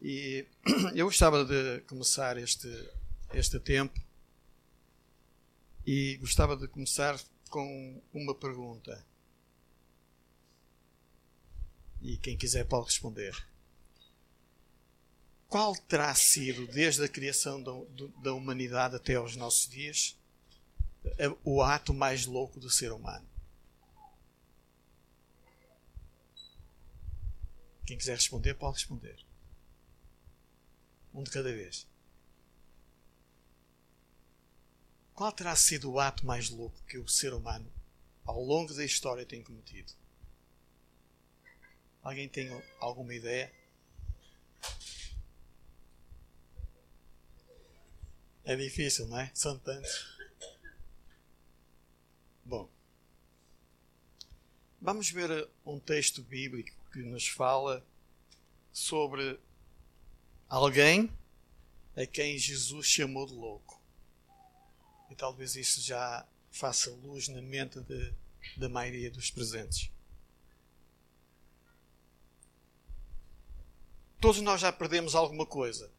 E eu gostava de começar este, este tempo e gostava de começar com uma pergunta. E quem quiser pode responder. Qual terá sido, desde a criação da, da humanidade até aos nossos dias, o ato mais louco do ser humano? Quem quiser responder, pode responder. Um de cada vez. Qual terá sido o ato mais louco que o ser humano, ao longo da história, tem cometido? Alguém tem alguma ideia? É difícil, não é? São tantos. Bom, vamos ver um texto bíblico que nos fala sobre alguém a quem Jesus chamou de louco. E talvez isso já faça luz na mente de, da maioria dos presentes. Todos nós já perdemos alguma coisa.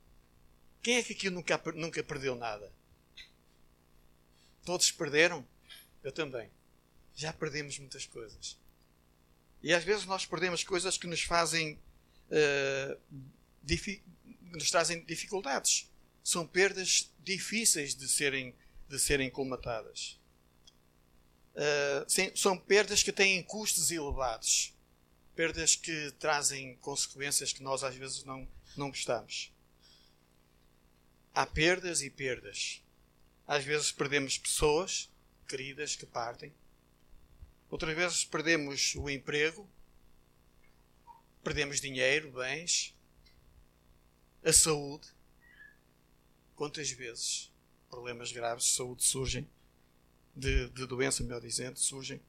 Quem é que aqui nunca, nunca perdeu nada? Todos perderam? Eu também. Já perdemos muitas coisas. E às vezes nós perdemos coisas que nos fazem. Uh, nos trazem dificuldades. São perdas difíceis de serem, de serem colmatadas. Uh, são perdas que têm custos elevados. Perdas que trazem consequências que nós às vezes não, não gostamos. Há perdas e perdas. Às vezes perdemos pessoas queridas que partem. Outras vezes perdemos o emprego, perdemos dinheiro, bens, a saúde. Quantas vezes problemas graves de saúde surgem, de, de doença, melhor dizendo, surgem.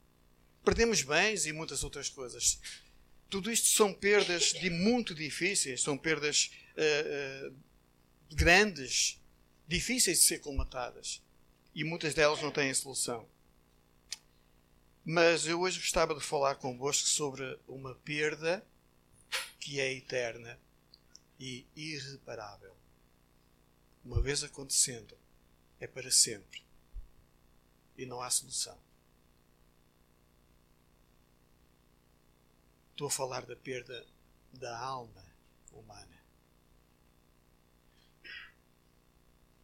Perdemos bens e muitas outras coisas. Tudo isto são perdas de muito difíceis, são perdas uh, uh, grandes, difíceis de ser colmatadas. E muitas delas não têm solução. Mas eu hoje gostava de falar convosco sobre uma perda que é eterna e irreparável. Uma vez acontecendo, é para sempre. E não há solução. Estou a falar da perda da alma humana.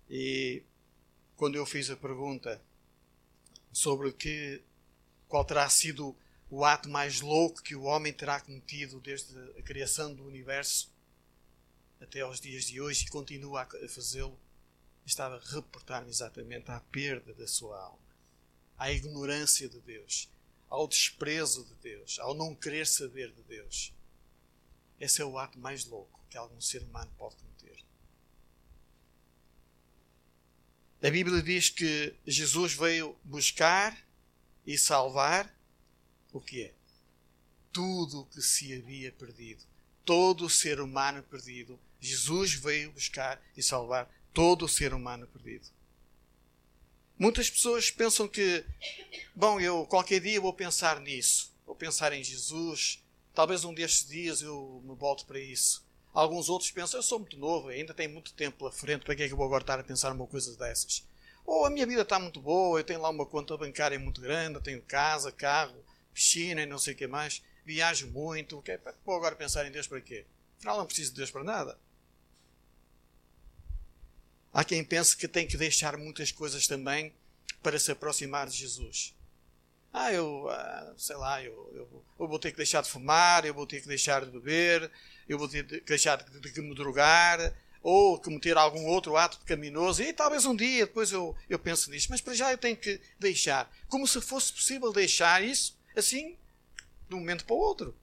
E quando eu fiz a pergunta sobre que qual terá sido o ato mais louco que o homem terá cometido desde a criação do universo até aos dias de hoje e continua a fazê-lo, estava a reportar-me exatamente à perda da sua alma, à ignorância de Deus, ao desprezo de Deus, ao não querer saber de Deus. Esse é o ato mais louco que algum ser humano pode cometer. A Bíblia diz que Jesus veio buscar e salvar o que é? Tudo o que se havia perdido. Todo o ser humano perdido. Jesus veio buscar e salvar todo o ser humano perdido. Muitas pessoas pensam que, bom, eu qualquer dia vou pensar nisso, vou pensar em Jesus, talvez um destes dias eu me volte para isso. Alguns outros pensam, eu sou muito novo, ainda tenho muito tempo pela frente, para que é que eu vou agora estar a pensar numa coisa dessas? Ou a minha vida está muito boa, eu tenho lá uma conta bancária muito grande, tenho casa, carro, piscina e não sei o que mais, viajo muito, é, vou agora pensar em Deus para quê? Afinal, não preciso de Deus para nada. Há quem pense que tem que deixar muitas coisas também para se aproximar de Jesus. Ah, eu, ah, sei lá, eu, eu, eu, vou ter que deixar de fumar, eu vou ter que deixar de beber, eu vou ter que deixar de, de, de me drogar, ou cometer algum outro ato pecaminoso, e talvez um dia depois eu, eu penso nisso, mas para já eu tenho que deixar. Como se fosse possível deixar isso assim, de um momento para o outro.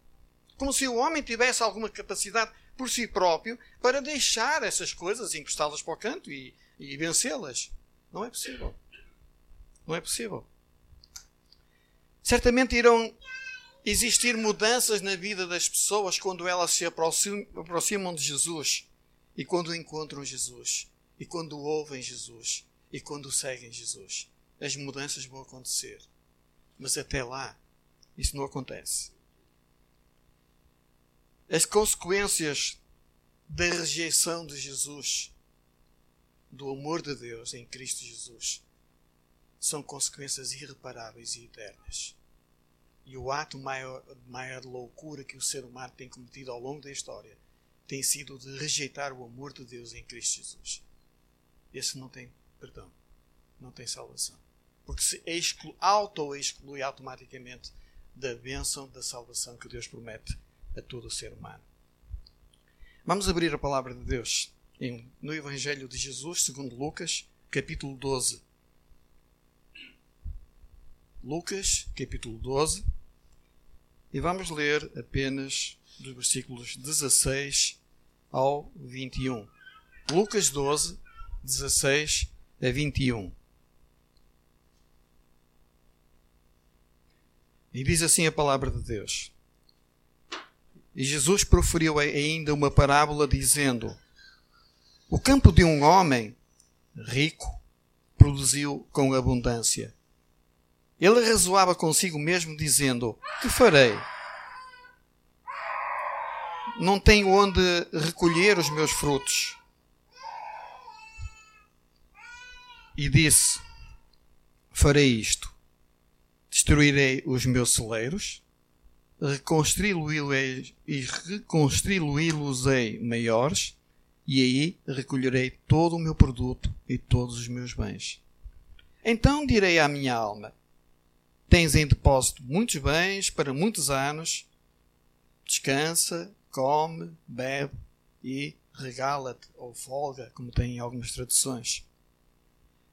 Como se o homem tivesse alguma capacidade por si próprio para deixar essas coisas, encostá-las para o canto e, e vencê-las. Não é possível. Não é possível. Certamente irão existir mudanças na vida das pessoas quando elas se aproximam de Jesus e quando encontram Jesus, e quando ouvem Jesus, e quando seguem Jesus, as mudanças vão acontecer. Mas até lá, isso não acontece. As consequências da rejeição de Jesus, do amor de Deus em Cristo Jesus, são consequências irreparáveis e eternas. E o ato maior, maior loucura que o ser humano tem cometido ao longo da história tem sido de rejeitar o amor de Deus em Cristo Jesus. Esse não tem perdão, não tem salvação. Porque se auto-exclui automaticamente da bênção da salvação que Deus promete a todo o ser humano. Vamos abrir a palavra de Deus no Evangelho de Jesus, segundo Lucas, capítulo 12. Lucas, capítulo 12, e vamos ler apenas dos versículos 16 ao 21. Lucas 12, 16 a 21. E diz assim a palavra de Deus. E Jesus proferiu ainda uma parábola dizendo: O campo de um homem rico produziu com abundância. Ele razoava consigo mesmo, dizendo: Que farei? Não tenho onde recolher os meus frutos. E disse: Farei isto Destruirei os meus celeiros, reconstruí-los e reconstruí-los-ei maiores, e aí recolherei todo o meu produto e todos os meus bens. Então direi à minha alma: Tens em depósito muitos bens para muitos anos, descansa, come, bebe e regala-te ou folga, como tem em algumas traduções.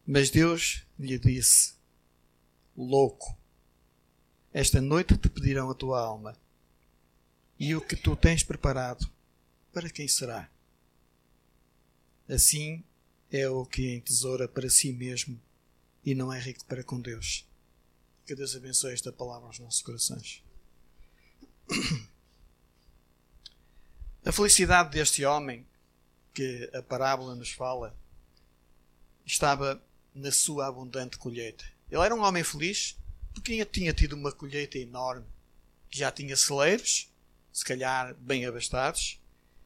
Mas Deus lhe disse: Louco, esta noite te pedirão a tua alma. E o que tu tens preparado, para quem será? Assim é o que entesoura para si mesmo e não é rico para com Deus. Que Deus abençoe esta palavra aos nossos corações. A felicidade deste homem que a parábola nos fala estava na sua abundante colheita. Ele era um homem feliz, porque tinha tido uma colheita enorme, que já tinha celeiros, se calhar bem abastados,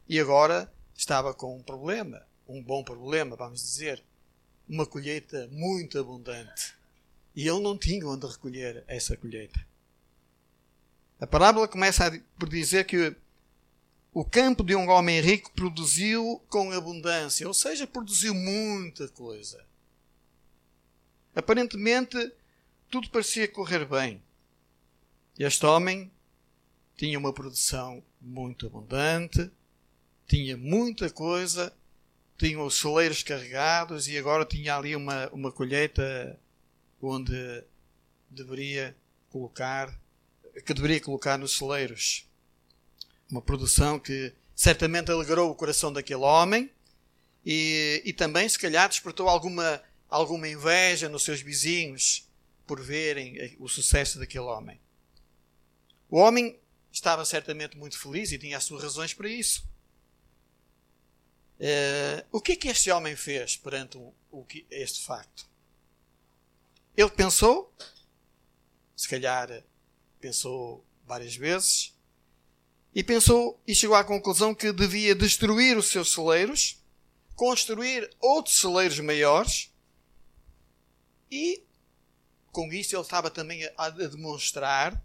e agora estava com um problema, um bom problema, vamos dizer, uma colheita muito abundante. E ele não tinha onde recolher essa colheita. A parábola começa por dizer que o campo de um homem rico produziu com abundância, ou seja, produziu muita coisa. Aparentemente, tudo parecia correr bem. Este homem tinha uma produção muito abundante, tinha muita coisa, tinha os celeiros carregados e agora tinha ali uma, uma colheita onde deveria colocar, que deveria colocar nos celeiros. Uma produção que certamente alegrou o coração daquele homem e, e também, se calhar, despertou alguma, alguma inveja nos seus vizinhos por verem o sucesso daquele homem. O homem estava certamente muito feliz e tinha as suas razões para isso. Uh, o que é que este homem fez perante o, o, este facto? Ele pensou, se calhar pensou várias vezes, e pensou e chegou à conclusão que devia destruir os seus celeiros, construir outros celeiros maiores e com isso ele estava também a, demonstrar,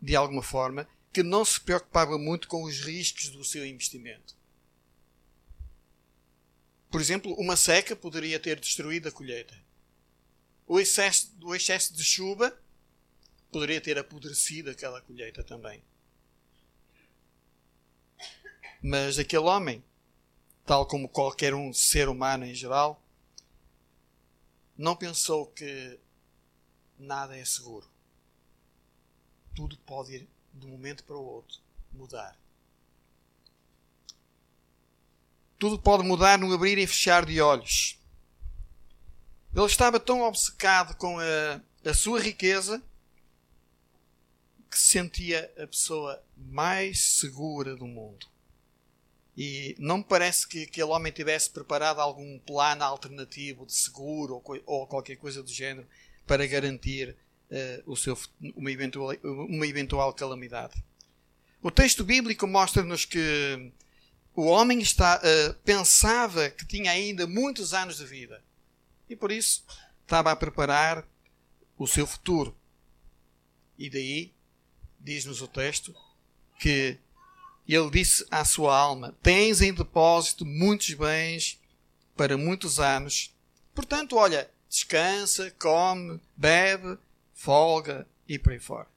de alguma forma, que não se preocupava muito com os riscos do seu investimento. Por exemplo, uma seca poderia ter destruído a colheita. O excesso, o excesso de chuva poderia ter apodrecido aquela colheita também. Mas aquele homem, tal como qualquer um ser humano em geral, não pensou que nada é seguro. Tudo pode ir de um momento para o outro mudar. Tudo pode mudar no abrir e fechar de olhos. Ele estava tão obcecado com a, a sua riqueza que se sentia a pessoa mais segura do mundo. E não me parece que aquele homem tivesse preparado algum plano alternativo de seguro ou, ou qualquer coisa do género para garantir uh, o seu, uma, eventual, uma eventual calamidade. O texto bíblico mostra-nos que o homem está, uh, pensava que tinha ainda muitos anos de vida e por isso estava a preparar o seu futuro. E daí, diz-nos o texto, que ele disse à sua alma: Tens em depósito muitos bens para muitos anos. Portanto, olha, descansa, come, bebe, folga e por aí fora.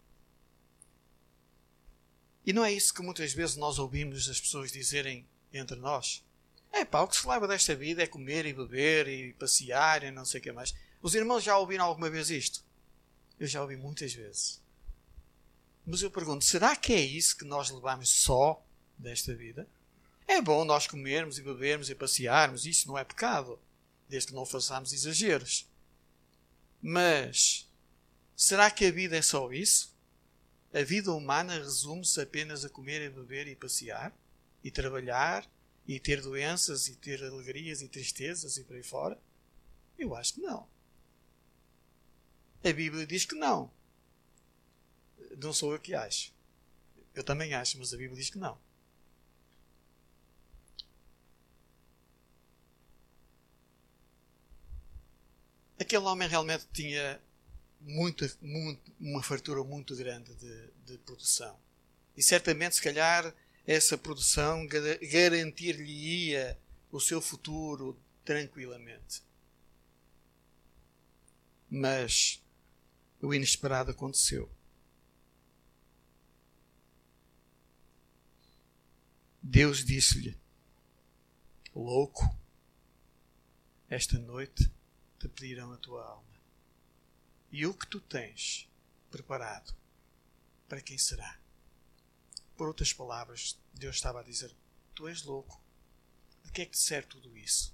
E não é isso que muitas vezes nós ouvimos as pessoas dizerem entre nós? É pá, o que se leva desta vida é comer e beber e passear e não sei o que mais. Os irmãos já ouviram alguma vez isto? Eu já ouvi muitas vezes. Mas eu pergunto, será que é isso que nós levamos só desta vida? É bom nós comermos e bebermos e passearmos, isso não é pecado, desde que não façamos exageros. Mas será que a vida é só isso? A vida humana resume-se apenas a comer e beber e passear e trabalhar e ter doenças e ter alegrias e tristezas e por aí fora? Eu acho que não. A Bíblia diz que não. Não sou eu que acho. Eu também acho, mas a Bíblia diz que não. Aquele homem realmente tinha muita, muito, uma fartura muito grande de, de produção. E certamente, se calhar, essa produção garantir-lhe-ia o seu futuro tranquilamente. Mas o inesperado aconteceu. Deus disse-lhe: Louco, esta noite te pedirão a tua alma e o que tu tens preparado, para quem será? Por outras palavras, Deus estava a dizer: Tu és louco. De que é que te serve tudo isso?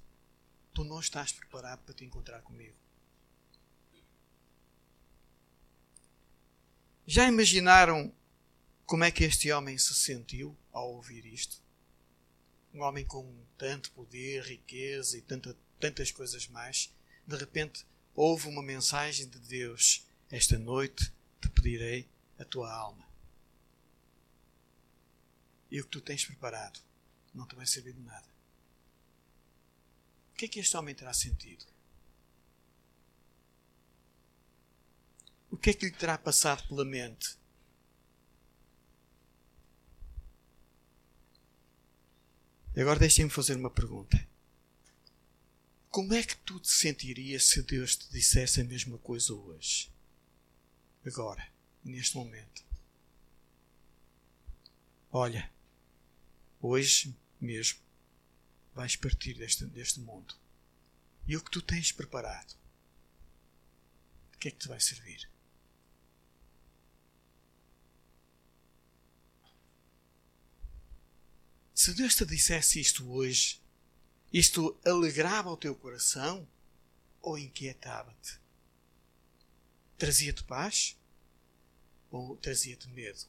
Tu não estás preparado para te encontrar comigo. Já imaginaram como é que este homem se sentiu ao ouvir isto? Um homem com tanto poder, riqueza e tanta, tantas coisas mais, de repente houve uma mensagem de Deus: Esta noite te pedirei a tua alma. E o que tu tens preparado não te vai servir de nada. O que é que este homem terá sentido? O que é que lhe terá passado pela mente? Agora deixem-me fazer uma pergunta. Como é que tu te sentirias se Deus te dissesse a mesma coisa hoje? Agora, neste momento. Olha, hoje mesmo vais partir deste, deste mundo. E o que tu tens preparado? De que é que te vai servir? Se Deus te dissesse isto hoje, isto alegrava o teu coração ou inquietava-te? Trazia-te paz ou trazia-te medo?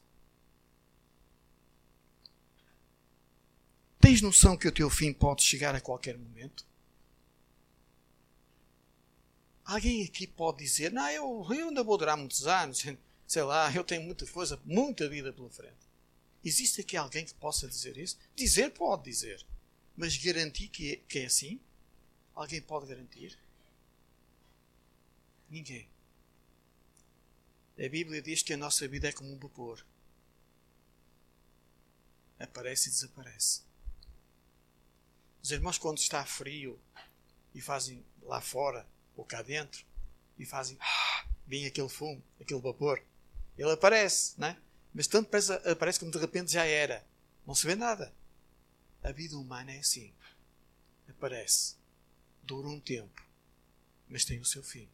Tens noção que o teu fim pode chegar a qualquer momento? Alguém aqui pode dizer: Não, eu, eu ainda vou durar muitos anos, sei lá, eu tenho muita coisa, muita vida pela frente. Existe aqui alguém que possa dizer isso? Dizer pode dizer. Mas garantir que é, que é assim? Alguém pode garantir? Ninguém. A Bíblia diz que a nossa vida é como um vapor. Aparece e desaparece. Os irmãos, quando está frio e fazem lá fora ou cá dentro e fazem ah, bem aquele fumo, aquele vapor, ele aparece, né? mas tanto aparece, aparece como de repente já era. Não se vê nada. A vida humana é assim. Aparece, dura um tempo, mas tem o seu fim.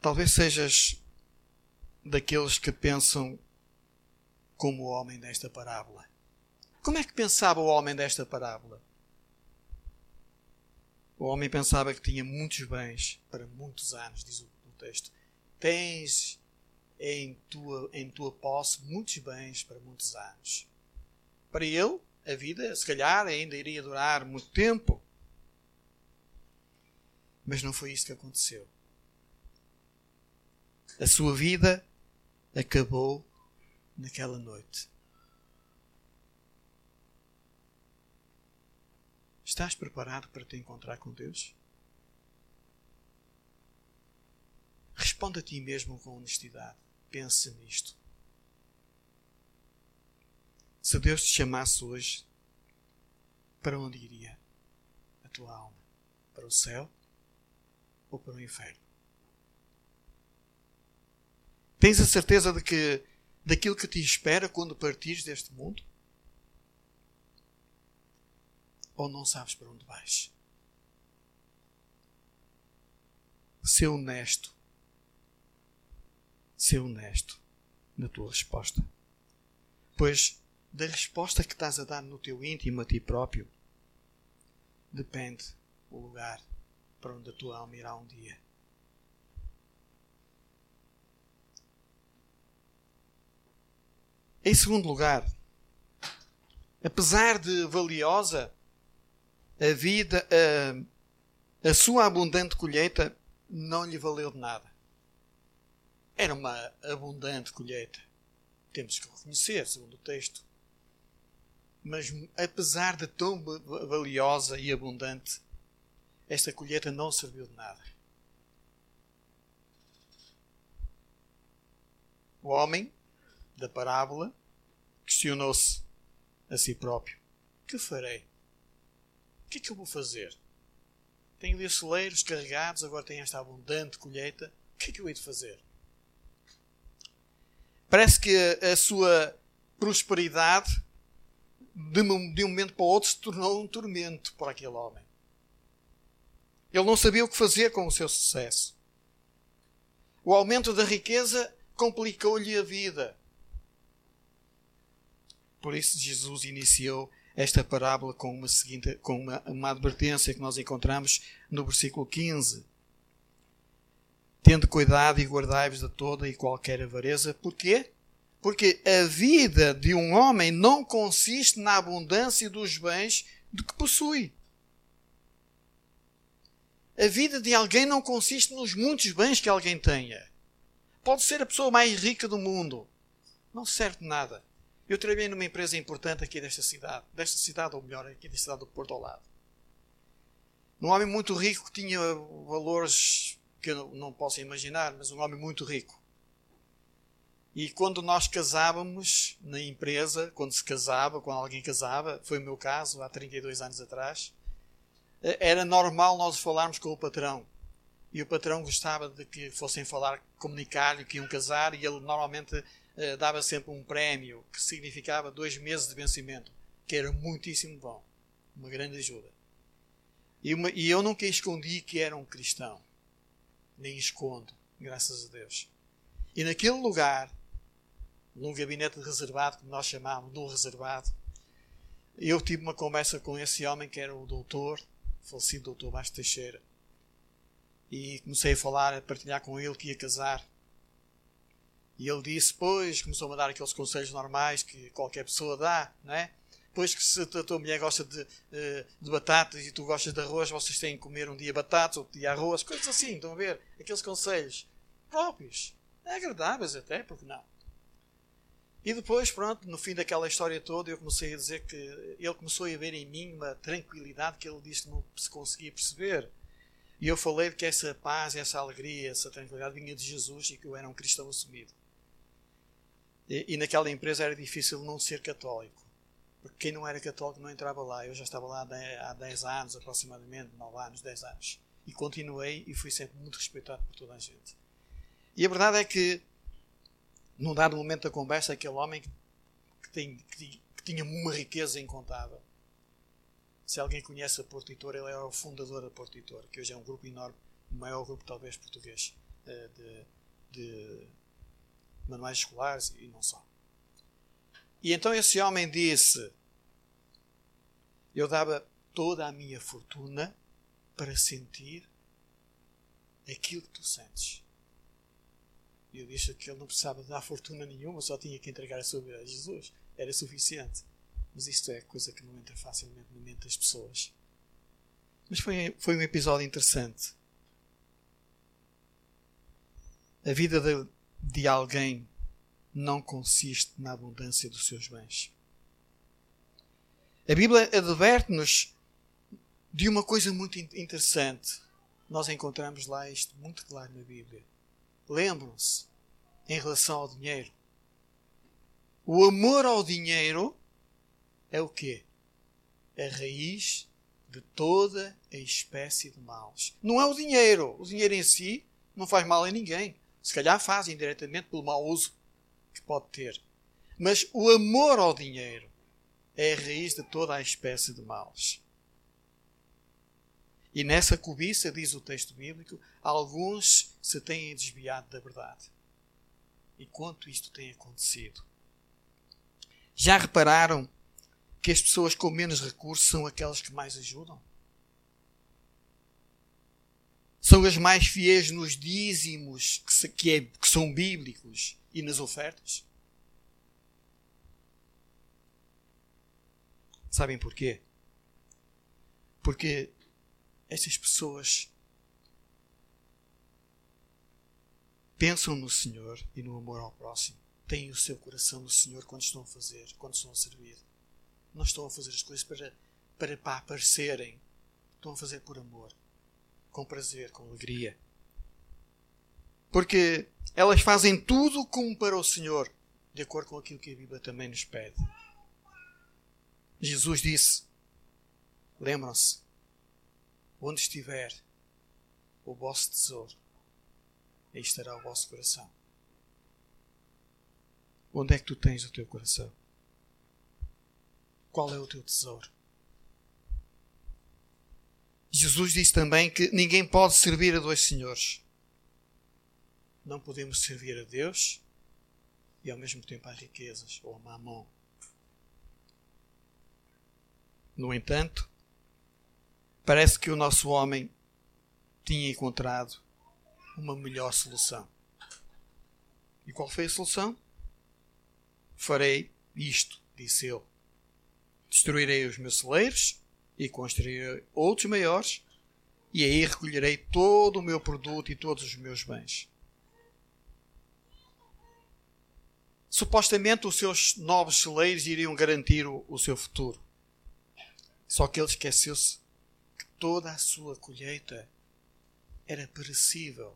Talvez sejas daqueles que pensam como o homem desta parábola. Como é que pensava o homem desta parábola? O homem pensava que tinha muitos bens para muitos anos, diz o texto. Tens em tua, em tua posse muitos bens para muitos anos. Para ele, a vida, se calhar, ainda iria durar muito tempo. Mas não foi isso que aconteceu. A sua vida acabou naquela noite. Estás preparado para te encontrar com Deus? Responde a ti mesmo com honestidade. Pensa nisto. Se Deus te chamasse hoje, para onde iria a tua alma? Para o céu ou para o inferno? Tens a certeza de que daquilo que te espera quando partires deste mundo? Ou não sabes para onde vais? Ser honesto. Ser honesto na tua resposta. Pois da resposta que estás a dar no teu íntimo a ti próprio depende o lugar para onde a tua alma irá um dia. Em segundo lugar, apesar de valiosa, a vida, a, a sua abundante colheita não lhe valeu de nada. Era uma abundante colheita. Temos que reconhecer, segundo o texto. Mas apesar de tão valiosa e abundante, esta colheita não serviu de nada. O homem da parábola, questionou-se a si próprio: Que farei? O que é que eu vou fazer? Tenho ali celeiros carregados, agora tenho esta abundante colheita. O que é que eu hei de fazer? Parece que a sua prosperidade, de um momento para o outro, se tornou um tormento para aquele homem. Ele não sabia o que fazer com o seu sucesso. O aumento da riqueza complicou-lhe a vida. Por isso, Jesus iniciou esta parábola com uma, seguinte, com uma, uma advertência que nós encontramos no versículo 15. Tende cuidado e guardai-vos de toda e qualquer avareza. Porquê? Porque a vida de um homem não consiste na abundância dos bens de que possui. A vida de alguém não consiste nos muitos bens que alguém tenha. Pode ser a pessoa mais rica do mundo. Não serve de nada. Eu trabalhei numa empresa importante aqui desta cidade, desta cidade, ou melhor, aqui da cidade do Porto ao lado. Um homem muito rico que tinha valores que eu não posso imaginar, mas um homem muito rico. E quando nós casávamos na empresa, quando se casava, quando alguém casava, foi o meu caso há 32 anos atrás, eh, era normal nós falarmos com o patrão. E o patrão gostava de que fossem falar, comunicar-lhe que iam casar, e ele normalmente eh, dava sempre um prémio que significava dois meses de vencimento, que era muitíssimo bom, uma grande ajuda. E, uma, e eu nunca escondi que era um cristão, nem escondo, graças a Deus. E naquele lugar, num gabinete reservado, que nós chamávamos de um reservado, eu tive uma conversa com esse homem que era o doutor, falecido doutor Baixo Teixeira. E comecei a falar, a partilhar com ele que ia casar. E ele disse, pois, começou a dar aqueles conselhos normais que qualquer pessoa dá, não é? Pois que se a tua mulher gosta de, eh, de batatas e tu gostas de arroz, vocês têm que comer um dia batatas, outro dia arroz, coisas assim, estão a ver? Aqueles conselhos próprios, agradáveis até, porque não? E depois, pronto, no fim daquela história toda, eu comecei a dizer que ele começou a ver em mim uma tranquilidade que ele disse que não se conseguia perceber. E eu falei que essa paz, essa alegria, essa tranquilidade vinha de Jesus e que eu era um cristão assumido. E, e, naquela empresa era difícil não ser católico. Porque quem não era católico não entrava lá. Eu já estava lá há 10 anos, aproximadamente, 9 anos, 10 anos. E continuei e fui sempre muito respeitado por toda a gente. E a verdade é que, num dado momento da conversa, aquele homem que, tem, que, que tinha uma riqueza incontável. Se alguém conhece a Porto Editor, ele era o fundador da Porto Editor, que hoje é um grupo enorme, o maior grupo talvez português eh, de, de manuais escolares e não só. E então esse homem disse: Eu dava toda a minha fortuna para sentir aquilo que tu sentes. E eu disse que ele não precisava dar fortuna nenhuma, só tinha que entregar a sua vida a Jesus. Era suficiente. Mas isto é coisa que não entra facilmente na mente das pessoas. Mas foi, foi um episódio interessante. A vida de, de alguém não consiste na abundância dos seus bens. A Bíblia adverte-nos de uma coisa muito interessante. Nós encontramos lá isto muito claro na Bíblia. Lembram-se, em relação ao dinheiro. O amor ao dinheiro é o quê? A raiz de toda a espécie de males. Não é o dinheiro. O dinheiro em si não faz mal a ninguém. Se calhar faz indiretamente pelo mau uso que pode ter. Mas o amor ao dinheiro é a raiz de toda a espécie de males. E nessa cobiça, diz o texto bíblico, alguns se têm desviado da verdade. E quanto isto tem acontecido? Já repararam que as pessoas com menos recursos são aquelas que mais ajudam? São as mais fiéis nos dízimos que, se, que, é, que são bíblicos e nas ofertas? Sabem porquê? Porque essas pessoas pensam no Senhor e no amor ao próximo. Têm o seu coração no Senhor quando estão a fazer, quando estão a servir. Não estão a fazer as coisas para, para, para aparecerem. Estão a fazer por amor, com prazer, com alegria. Porque elas fazem tudo como para o Senhor, de acordo com aquilo que a Bíblia também nos pede. Jesus disse: Lembram-se, onde estiver o vosso tesouro, aí estará o vosso coração. Onde é que tu tens o teu coração? Qual é o teu tesouro? Jesus disse também que ninguém pode servir a dois senhores. Não podemos servir a Deus e ao mesmo tempo às riquezas ou a mamão. No entanto, parece que o nosso homem tinha encontrado uma melhor solução. E qual foi a solução? Farei isto, disse ele. Destruirei os meus celeiros e construirei outros maiores, e aí recolherei todo o meu produto e todos os meus bens. Supostamente os seus novos celeiros iriam garantir o, o seu futuro. Só que ele esqueceu-se que toda a sua colheita era perecível.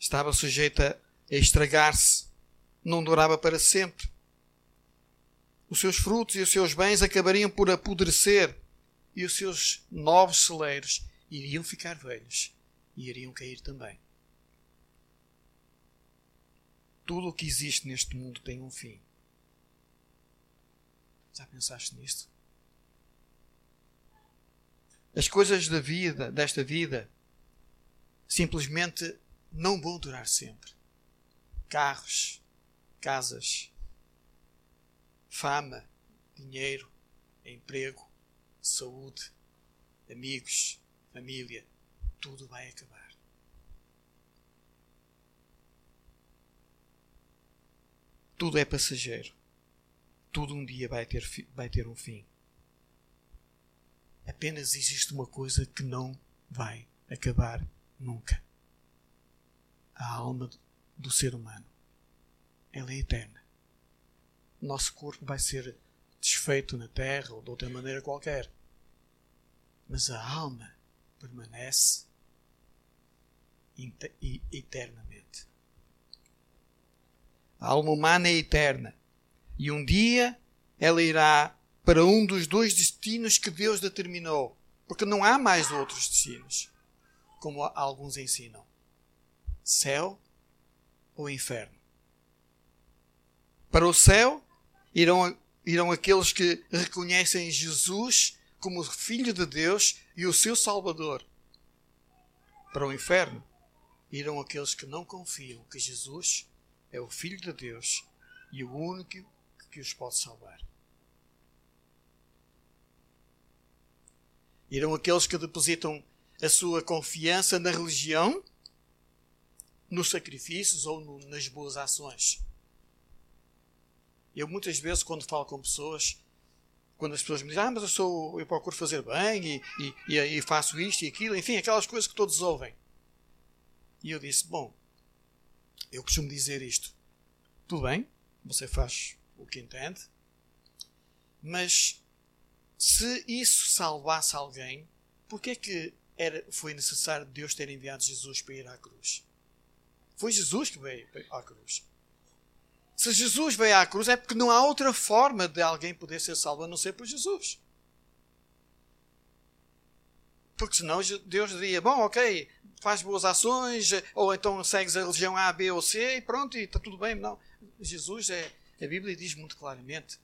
Estava sujeita a estragar-se, não durava para sempre. Os seus frutos e os seus bens acabariam por apodrecer e os seus novos celeiros iriam ficar velhos e iriam cair também. Tudo o que existe neste mundo tem um fim. Já pensaste nisto? As coisas da vida, desta vida, simplesmente não vão durar sempre. Carros, casas, fama, dinheiro, emprego, saúde, amigos, família, tudo vai acabar. Tudo é passageiro. Tudo um dia vai ter, vai ter um fim. Apenas existe uma coisa que não vai acabar nunca: a alma do ser humano. Ela é eterna. Nosso corpo vai ser desfeito na terra ou de outra maneira qualquer. Mas a alma permanece eternamente. A alma humana é eterna. E um dia ela irá para um dos dois destinos que Deus determinou. Porque não há mais outros destinos, como alguns ensinam: céu ou inferno. Para o céu irão, irão aqueles que reconhecem Jesus como Filho de Deus e o seu Salvador. Para o inferno irão aqueles que não confiam que Jesus é o Filho de Deus e o único que os pode salvar. Irão aqueles que depositam a sua confiança na religião, nos sacrifícios ou no, nas boas ações. Eu muitas vezes, quando falo com pessoas, quando as pessoas me dizem, ah, mas eu, sou, eu procuro fazer bem e, e, e faço isto e aquilo, enfim, aquelas coisas que todos ouvem. E eu disse, bom, eu costumo dizer isto. Tudo bem, você faz o que entende. Mas se isso salvasse alguém, por que é que era, foi necessário Deus ter enviado Jesus para ir à cruz? Foi Jesus que veio à cruz. Se Jesus veio à cruz é porque não há outra forma de alguém poder ser salvo a não ser por Jesus. Porque senão Deus diria: Bom, ok, faz boas ações, ou então segues a religião A, B ou C e pronto, e está tudo bem. Não. Jesus é. A Bíblia diz muito claramente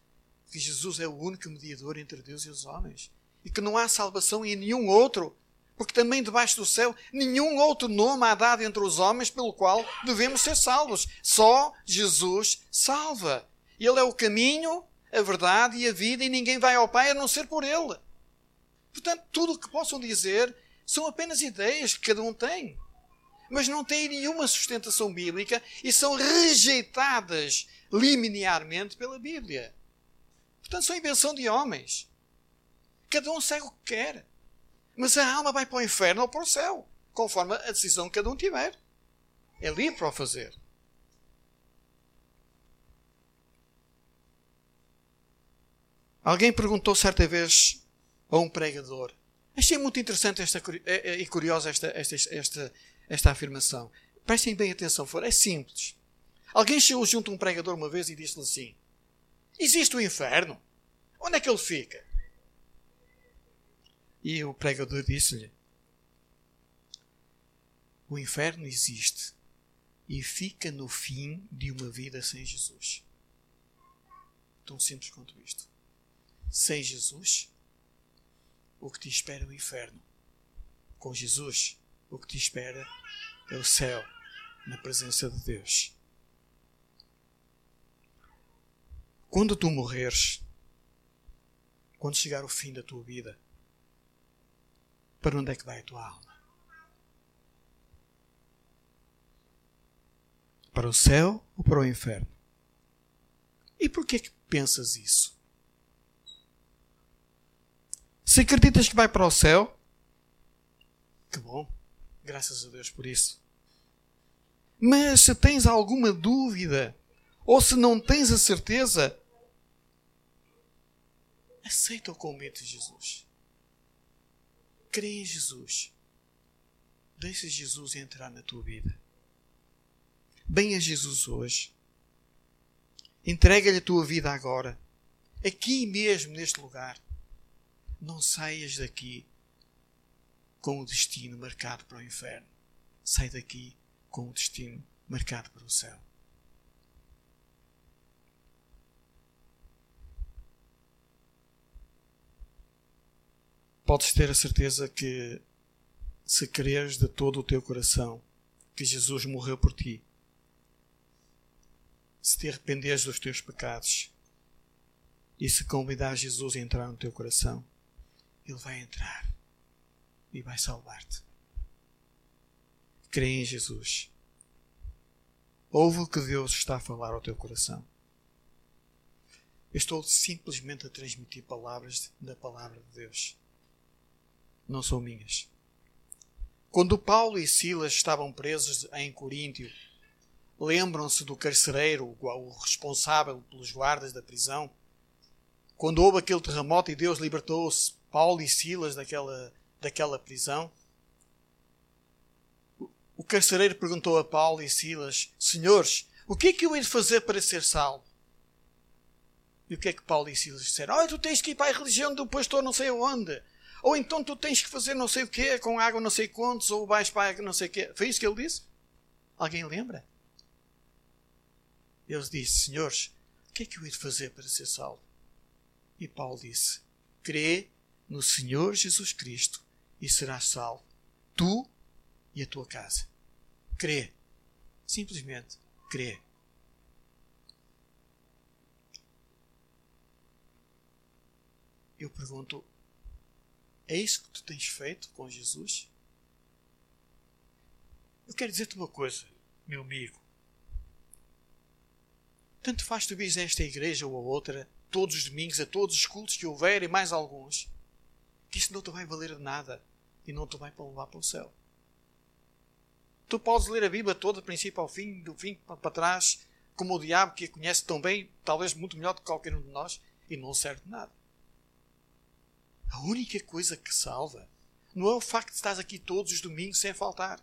que Jesus é o único mediador entre Deus e os homens. E que não há salvação em nenhum outro porque também debaixo do céu nenhum outro nome há dado entre os homens pelo qual devemos ser salvos. Só Jesus salva. Ele é o caminho, a verdade e a vida, e ninguém vai ao Pai a não ser por Ele. Portanto, tudo o que possam dizer são apenas ideias que cada um tem. Mas não têm nenhuma sustentação bíblica e são rejeitadas linearmente pela Bíblia. Portanto, são invenção de homens. Cada um segue o que quer. Mas a alma vai para o inferno ou para o céu, conforme a decisão que cada um tiver. É livre para o fazer. Alguém perguntou certa vez a um pregador. Achei muito interessante esta, é, é, e curiosa esta, esta, esta, esta afirmação. Prestem bem atenção, for. É simples. Alguém chegou junto a um pregador uma vez e disse-lhe assim: Existe o inferno? Onde é que ele fica? E o pregador disse-lhe: O inferno existe e fica no fim de uma vida sem Jesus. Tão simples quanto isto. Sem Jesus, o que te espera é o inferno. Com Jesus, o que te espera é o céu, na presença de Deus. Quando tu morreres, quando chegar o fim da tua vida, para onde é que vai a tua alma? Para o céu ou para o inferno? E por que é que pensas isso? Se acreditas que vai para o céu, que bom, graças a Deus por isso. Mas se tens alguma dúvida, ou se não tens a certeza, aceita o convite de Jesus crê em Jesus. Deixa Jesus entrar na tua vida. Bem a Jesus hoje. Entrega-lhe a tua vida agora. Aqui mesmo, neste lugar. Não saias daqui com o destino marcado para o inferno. Sai daqui com o destino marcado para o céu. podes ter a certeza que, se creres de todo o teu coração que Jesus morreu por ti, se te arrependeres dos teus pecados e se convidar Jesus a entrar no teu coração, Ele vai entrar e vai salvar-te. Crê em Jesus. Ouve o que Deus está a falar ao teu coração. Eu estou simplesmente a transmitir palavras da palavra de Deus não são minhas. Quando Paulo e Silas estavam presos em Coríntio, lembram-se do carcereiro, o responsável pelos guardas da prisão? Quando houve aquele terremoto e Deus libertou Paulo e Silas daquela, daquela prisão? O carcereiro perguntou a Paulo e Silas: Senhores, o que é que eu hei de fazer para ser salvo? E o que é que Paulo e Silas disseram? Oh, tu tens que ir para a religião do pastor não sei onde. Ou então tu tens que fazer não sei o quê, com água não sei quantos, ou vais para não sei o quê. Foi isso que ele disse? Alguém lembra? Ele disse, senhores, o que é que eu hei de fazer para ser salvo? E Paulo disse, crê no Senhor Jesus Cristo e serás salvo, tu e a tua casa. Crê. Simplesmente crê. Eu pergunto, é isso que tu tens feito com Jesus? Eu quero dizer-te uma coisa, meu amigo. Tanto faz tu vires a esta igreja ou a outra, todos os domingos, a todos os cultos que houver e mais alguns, que isso não te vai valer nada e não te vai levar para o céu. Tu podes ler a Bíblia toda, do princípio ao fim, do fim para trás, como o diabo que a conhece tão bem, talvez muito melhor do que qualquer um de nós, e não serve de nada. A única coisa que salva não é o facto de estar aqui todos os domingos sem faltar.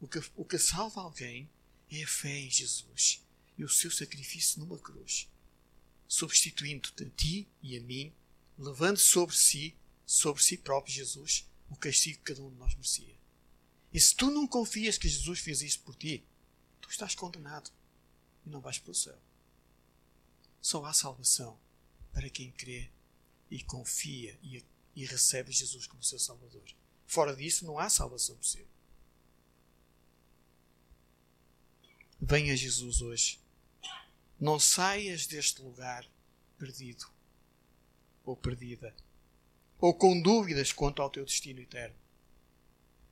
O que, o que salva alguém é a fé em Jesus e o seu sacrifício numa cruz, substituindo-te a ti e a mim, levando sobre si, sobre si próprio Jesus, o castigo que cada um de nós merecia. E se tu não confias que Jesus fez isso por ti, tu estás condenado e não vais para o céu. Só há salvação para quem crê e confia e, e recebe Jesus como seu Salvador. Fora disso, não há salvação possível. Venha Jesus hoje. Não saias deste lugar perdido ou perdida, ou com dúvidas quanto ao teu destino eterno.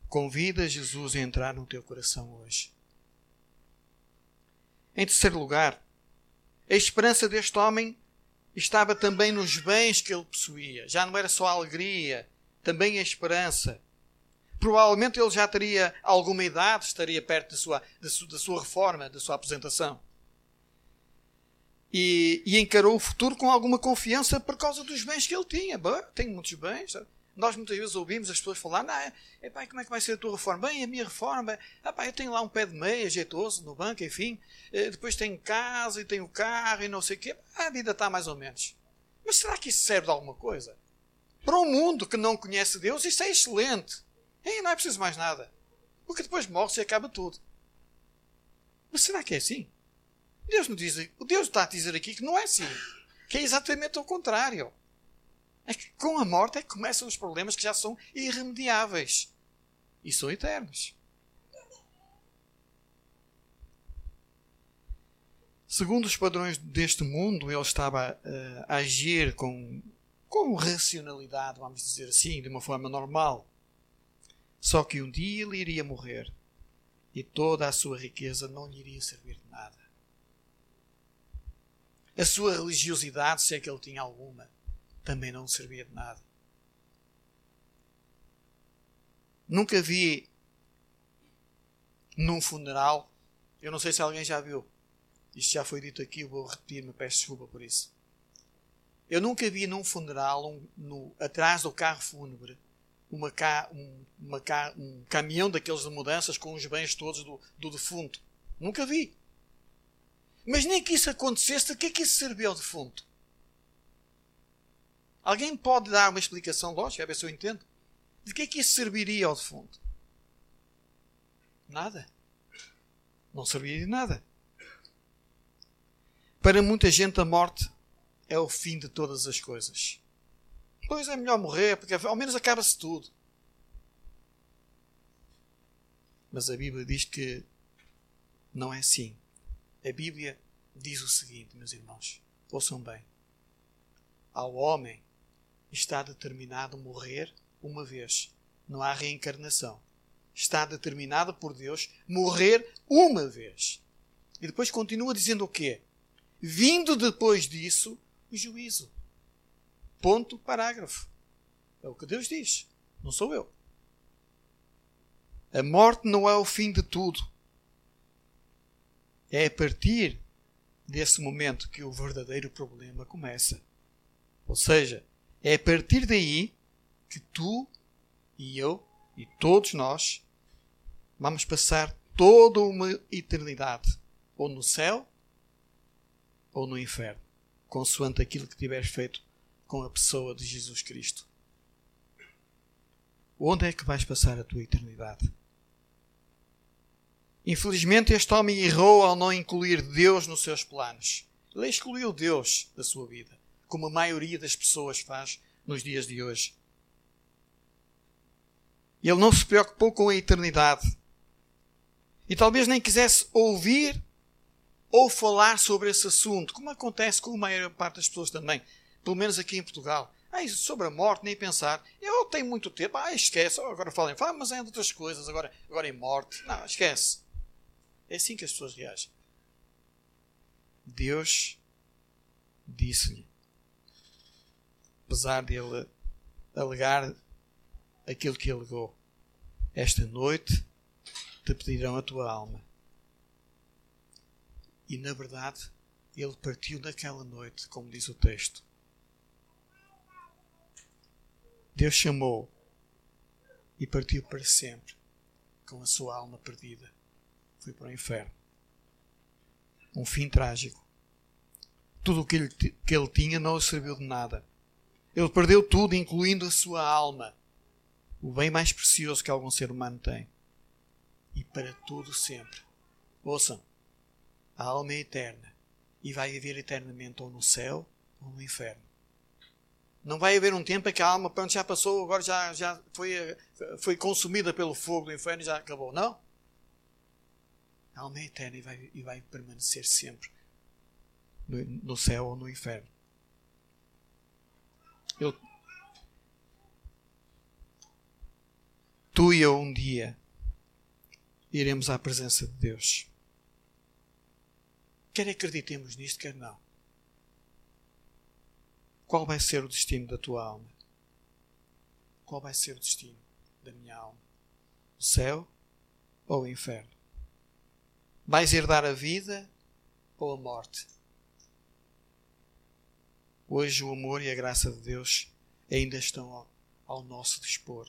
Convida Jesus a entrar no teu coração hoje. Em terceiro lugar, a esperança deste homem estava também nos bens que ele possuía. Já não era só a alegria, também a esperança. Provavelmente ele já teria alguma idade, estaria perto da sua, da sua, da sua reforma, da sua apresentação. E, e, encarou o futuro com alguma confiança por causa dos bens que ele tinha. Bom, tenho muitos bens. Nós muitas vezes ouvimos as pessoas falar: não, é, pá, como é que vai ser a tua reforma? Bem, a minha reforma, ah, pá, eu tenho lá um pé de meia jeitoso no banco, enfim. Eh, depois tenho casa e tenho carro e não sei o quê. A vida está mais ou menos. Mas será que isso serve de alguma coisa? Para um mundo que não conhece Deus, isso é excelente. E não é preciso mais nada. Porque depois morre-se e acaba tudo. Mas será que é assim? Deus não diz, o Deus está a dizer aqui que não é assim. Que é exatamente o contrário. É que com a morte é que começam os problemas que já são irremediáveis. E são eternos. Segundo os padrões deste mundo, ele estava uh, a agir com, com racionalidade, vamos dizer assim, de uma forma normal. Só que um dia ele iria morrer e toda a sua riqueza não lhe iria servir de nada. A sua religiosidade, se é que ele tinha alguma, também não servia de nada. Nunca vi num funeral, eu não sei se alguém já viu, isto já foi dito aqui, vou repetir-me, peço desculpa por isso. Eu nunca vi num funeral, um, no, atrás do carro fúnebre, uma ca, um, uma ca, um caminhão daqueles de mudanças com os bens todos do, do defunto. Nunca vi. Mas nem que isso acontecesse, de que é que isso serviu ao defunto? Alguém pode dar uma explicação lógica, a ver se eu entendo? De que é que isso serviria ao defunto? Nada. Não serviria de nada. Para muita gente, a morte é o fim de todas as coisas. Pois é melhor morrer, porque ao menos acaba-se tudo. Mas a Bíblia diz que não é assim. A Bíblia diz o seguinte, meus irmãos, ouçam bem. Ao homem está determinado morrer uma vez. Não há reencarnação. Está determinado por Deus morrer uma vez. E depois continua dizendo o quê? Vindo depois disso, o juízo. Ponto, parágrafo. É o que Deus diz. Não sou eu. A morte não é o fim de tudo. É a partir desse momento que o verdadeiro problema começa. Ou seja, é a partir daí que tu e eu e todos nós vamos passar toda uma eternidade ou no céu ou no inferno, consoante aquilo que tiveres feito com a pessoa de Jesus Cristo. Onde é que vais passar a tua eternidade? Infelizmente, este homem errou ao não incluir Deus nos seus planos. Ele excluiu Deus da sua vida como a maioria das pessoas faz nos dias de hoje. Ele não se preocupou com a eternidade. E talvez nem quisesse ouvir ou falar sobre esse assunto, como acontece com a maior parte das pessoas também, pelo menos aqui em Portugal. Ah, sobre a morte, nem pensar. Eu tenho muito tempo, ah, esquece. Agora falem, fala, mas é de outras coisas, agora, agora em morte. Não, esquece. É assim que as pessoas reagem. Deus disse-lhe: apesar de ele alegar aquilo que alegou. Esta noite te pedirão a tua alma. E na verdade, ele partiu naquela noite, como diz o texto. Deus chamou e partiu para sempre com a sua alma perdida. Foi para o inferno. Um fim trágico. Tudo o que ele, que ele tinha não serviu de nada. Ele perdeu tudo, incluindo a sua alma, o bem mais precioso que algum ser humano tem. E para tudo sempre. Ouçam, a alma é eterna e vai viver eternamente ou no céu ou no inferno. Não vai haver um tempo em que a alma pronto, já passou, agora já, já foi, foi consumida pelo fogo do inferno e já acabou. Não. A alma é eterna e vai, e vai permanecer sempre no, no céu ou no inferno. Eu, tu e eu um dia iremos à presença de Deus. Quer acreditemos nisto, quer não. Qual vai ser o destino da tua alma? Qual vai ser o destino da minha alma? O céu ou o inferno? Vais herdar a vida ou a morte? Hoje o amor e a graça de Deus ainda estão ao, ao nosso dispor.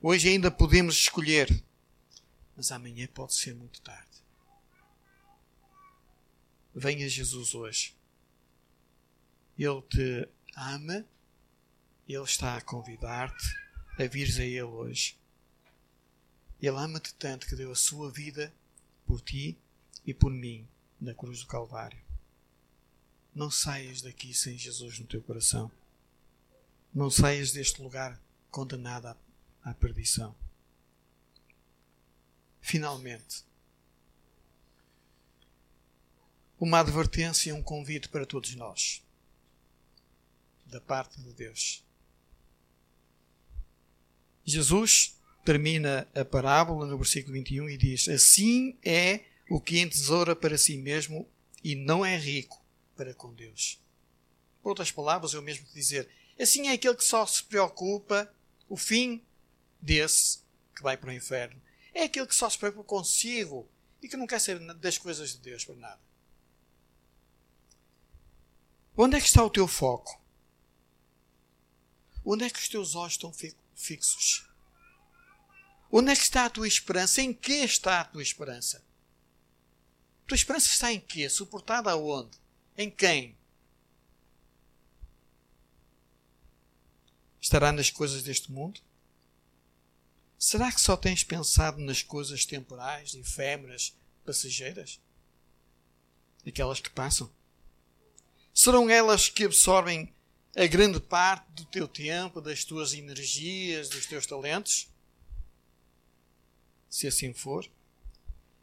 Hoje ainda podemos escolher, mas amanhã pode ser muito tarde. Venha Jesus hoje. Ele te ama, Ele está a convidar-te a vires a Ele hoje. Ele ama-te tanto que deu a sua vida por ti e por mim na cruz do Calvário. Não saias daqui sem Jesus no teu coração. Não saias deste lugar condenado à, à perdição. Finalmente, uma advertência e um convite para todos nós, da parte de Deus. Jesus termina a parábola no versículo 21 e diz: Assim é o que entesoura para si mesmo e não é rico para com Deus. Por outras palavras, eu mesmo dizer: Assim é aquele que só se preocupa, o fim desse que vai para o inferno. É aquele que só se preocupa consigo e que não quer saber das coisas de Deus para nada. Onde é que está o teu foco? Onde é que os teus olhos estão fixos? Onde é que está a tua esperança? Em que está a tua esperança? A tua esperança está em quê? Suportada aonde? Em quem? Estará nas coisas deste mundo? Será que só tens pensado nas coisas temporais, efêmeras, passageiras? Aquelas que passam? Serão elas que absorvem a grande parte do teu tempo, das tuas energias, dos teus talentos? Se assim for,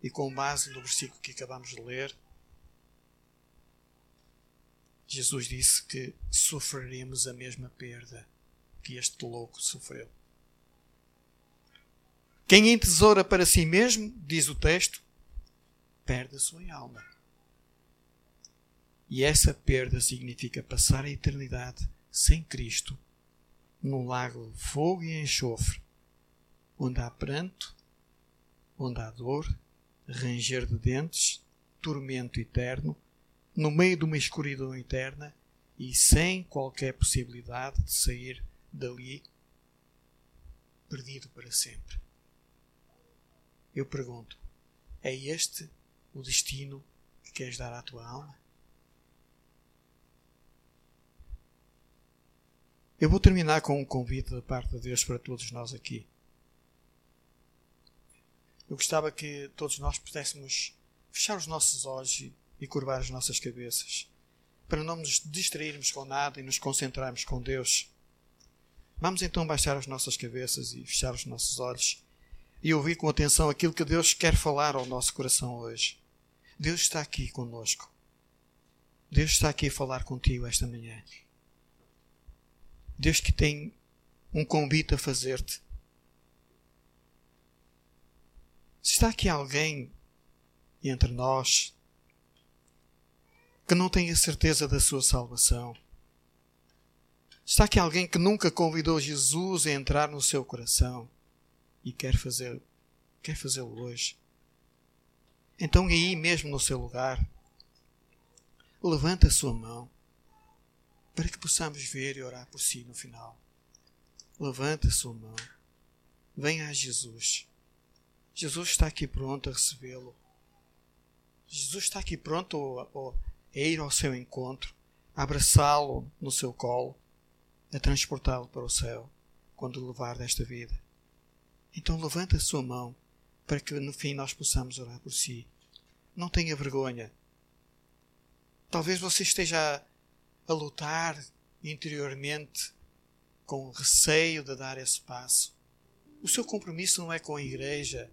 e com base no versículo que acabamos de ler, Jesus disse que sofreremos a mesma perda que este louco sofreu. Quem entesoura para si mesmo, diz o texto, perde a sua alma. E essa perda significa passar a eternidade sem Cristo, num lago de fogo e enxofre, onde há pranto, onde há dor, ranger de dentes, tormento eterno, no meio de uma escuridão eterna e sem qualquer possibilidade de sair dali perdido para sempre. Eu pergunto: é este o destino que queres dar à tua alma? Eu vou terminar com um convite da parte de Deus para todos nós aqui. Eu gostava que todos nós pudéssemos fechar os nossos olhos e, curvar as nossas cabeças, para não nos distrairmos com nada e nos concentrarmos com Deus. Vamos então baixar as nossas cabeças e fechar os nossos olhos e ouvir com atenção aquilo que Deus quer falar ao nosso coração hoje. Deus está aqui conosco. Deus está aqui a falar contigo esta manhã. Deus que tem um convite a fazer-te. Se está aqui alguém entre nós que não tem a certeza da sua salvação, está aqui alguém que nunca convidou Jesus a entrar no seu coração e quer fazer quer fazê-lo hoje. Então, aí mesmo no seu lugar, levanta a sua mão para que possamos ver e orar por si no final. Levanta a sua mão. Venha a Jesus. Jesus está aqui pronto a recebê-lo. Jesus está aqui pronto a, a ir ao seu encontro, a abraçá-lo no seu colo, a transportá-lo para o céu quando o levar desta vida. Então levanta a sua mão para que no fim nós possamos orar por si. Não tenha vergonha. Talvez você esteja a lutar interiormente com receio de dar esse passo. O seu compromisso não é com a igreja,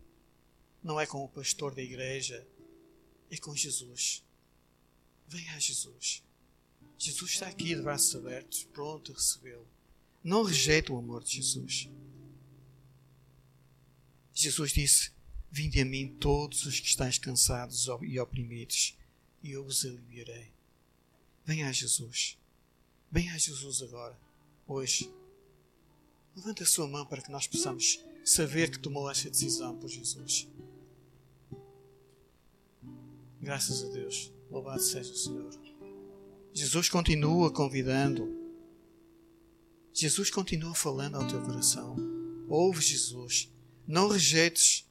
não é com o pastor da igreja, é com Jesus. Venha a Jesus. Jesus está aqui de braços abertos, pronto a recebê-lo. Não rejeite o amor de Jesus. Jesus disse: Vinde a mim todos os que estáis cansados e oprimidos, e eu vos aliviarei. Venha a Jesus. Venha a Jesus agora, hoje. Levante a sua mão para que nós possamos saber que tomou essa decisão por Jesus. Graças a Deus. Louvado seja o Senhor. Jesus continua convidando. Jesus continua falando ao teu coração. Ouve Jesus. Não rejeites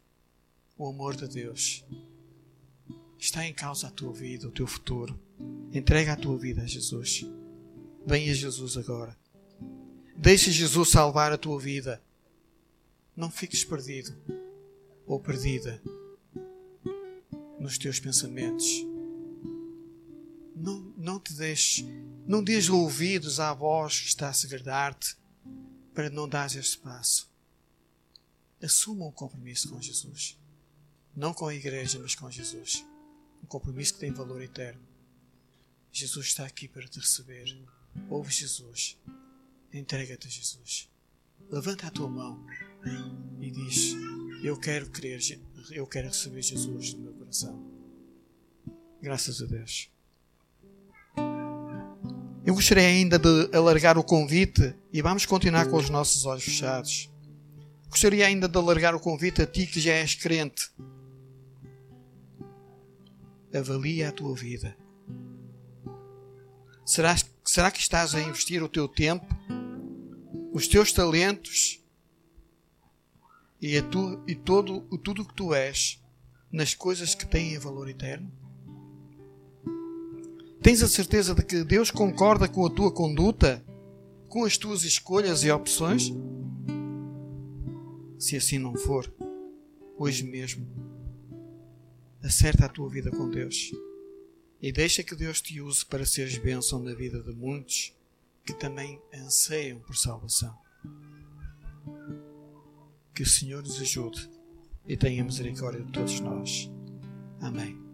o amor de Deus. Está em causa a tua vida, o teu futuro. Entrega a tua vida a Jesus. Venha Jesus agora. Deixa Jesus salvar a tua vida. Não fiques perdido ou perdida nos teus pensamentos. Não, não te deixes, não dês ouvidos à voz que está a segredar-te para não dar esse passo. Assuma um compromisso com Jesus. Não com a igreja, mas com Jesus. Um compromisso que tem valor eterno. Jesus está aqui para te receber. Ouve Jesus. Entrega-te a Jesus. Levanta a tua mão e diz: Eu quero crer, eu quero receber Jesus no meu coração. Graças a Deus. Eu gostaria ainda de alargar o convite e vamos continuar com os nossos olhos fechados. Gostaria ainda de alargar o convite a ti que já és crente avalia a tua vida. Será, será que estás a investir o teu tempo, os teus talentos e, a tu, e todo, tudo o que tu és nas coisas que têm valor eterno? Tens a certeza de que Deus concorda com a tua conduta, com as tuas escolhas e opções? Se assim não for, hoje mesmo acerta a tua vida com Deus e deixa que Deus te use para seres bênção na vida de muitos que também anseiam por salvação. Que o Senhor nos ajude e tenha misericórdia de todos nós. Amém.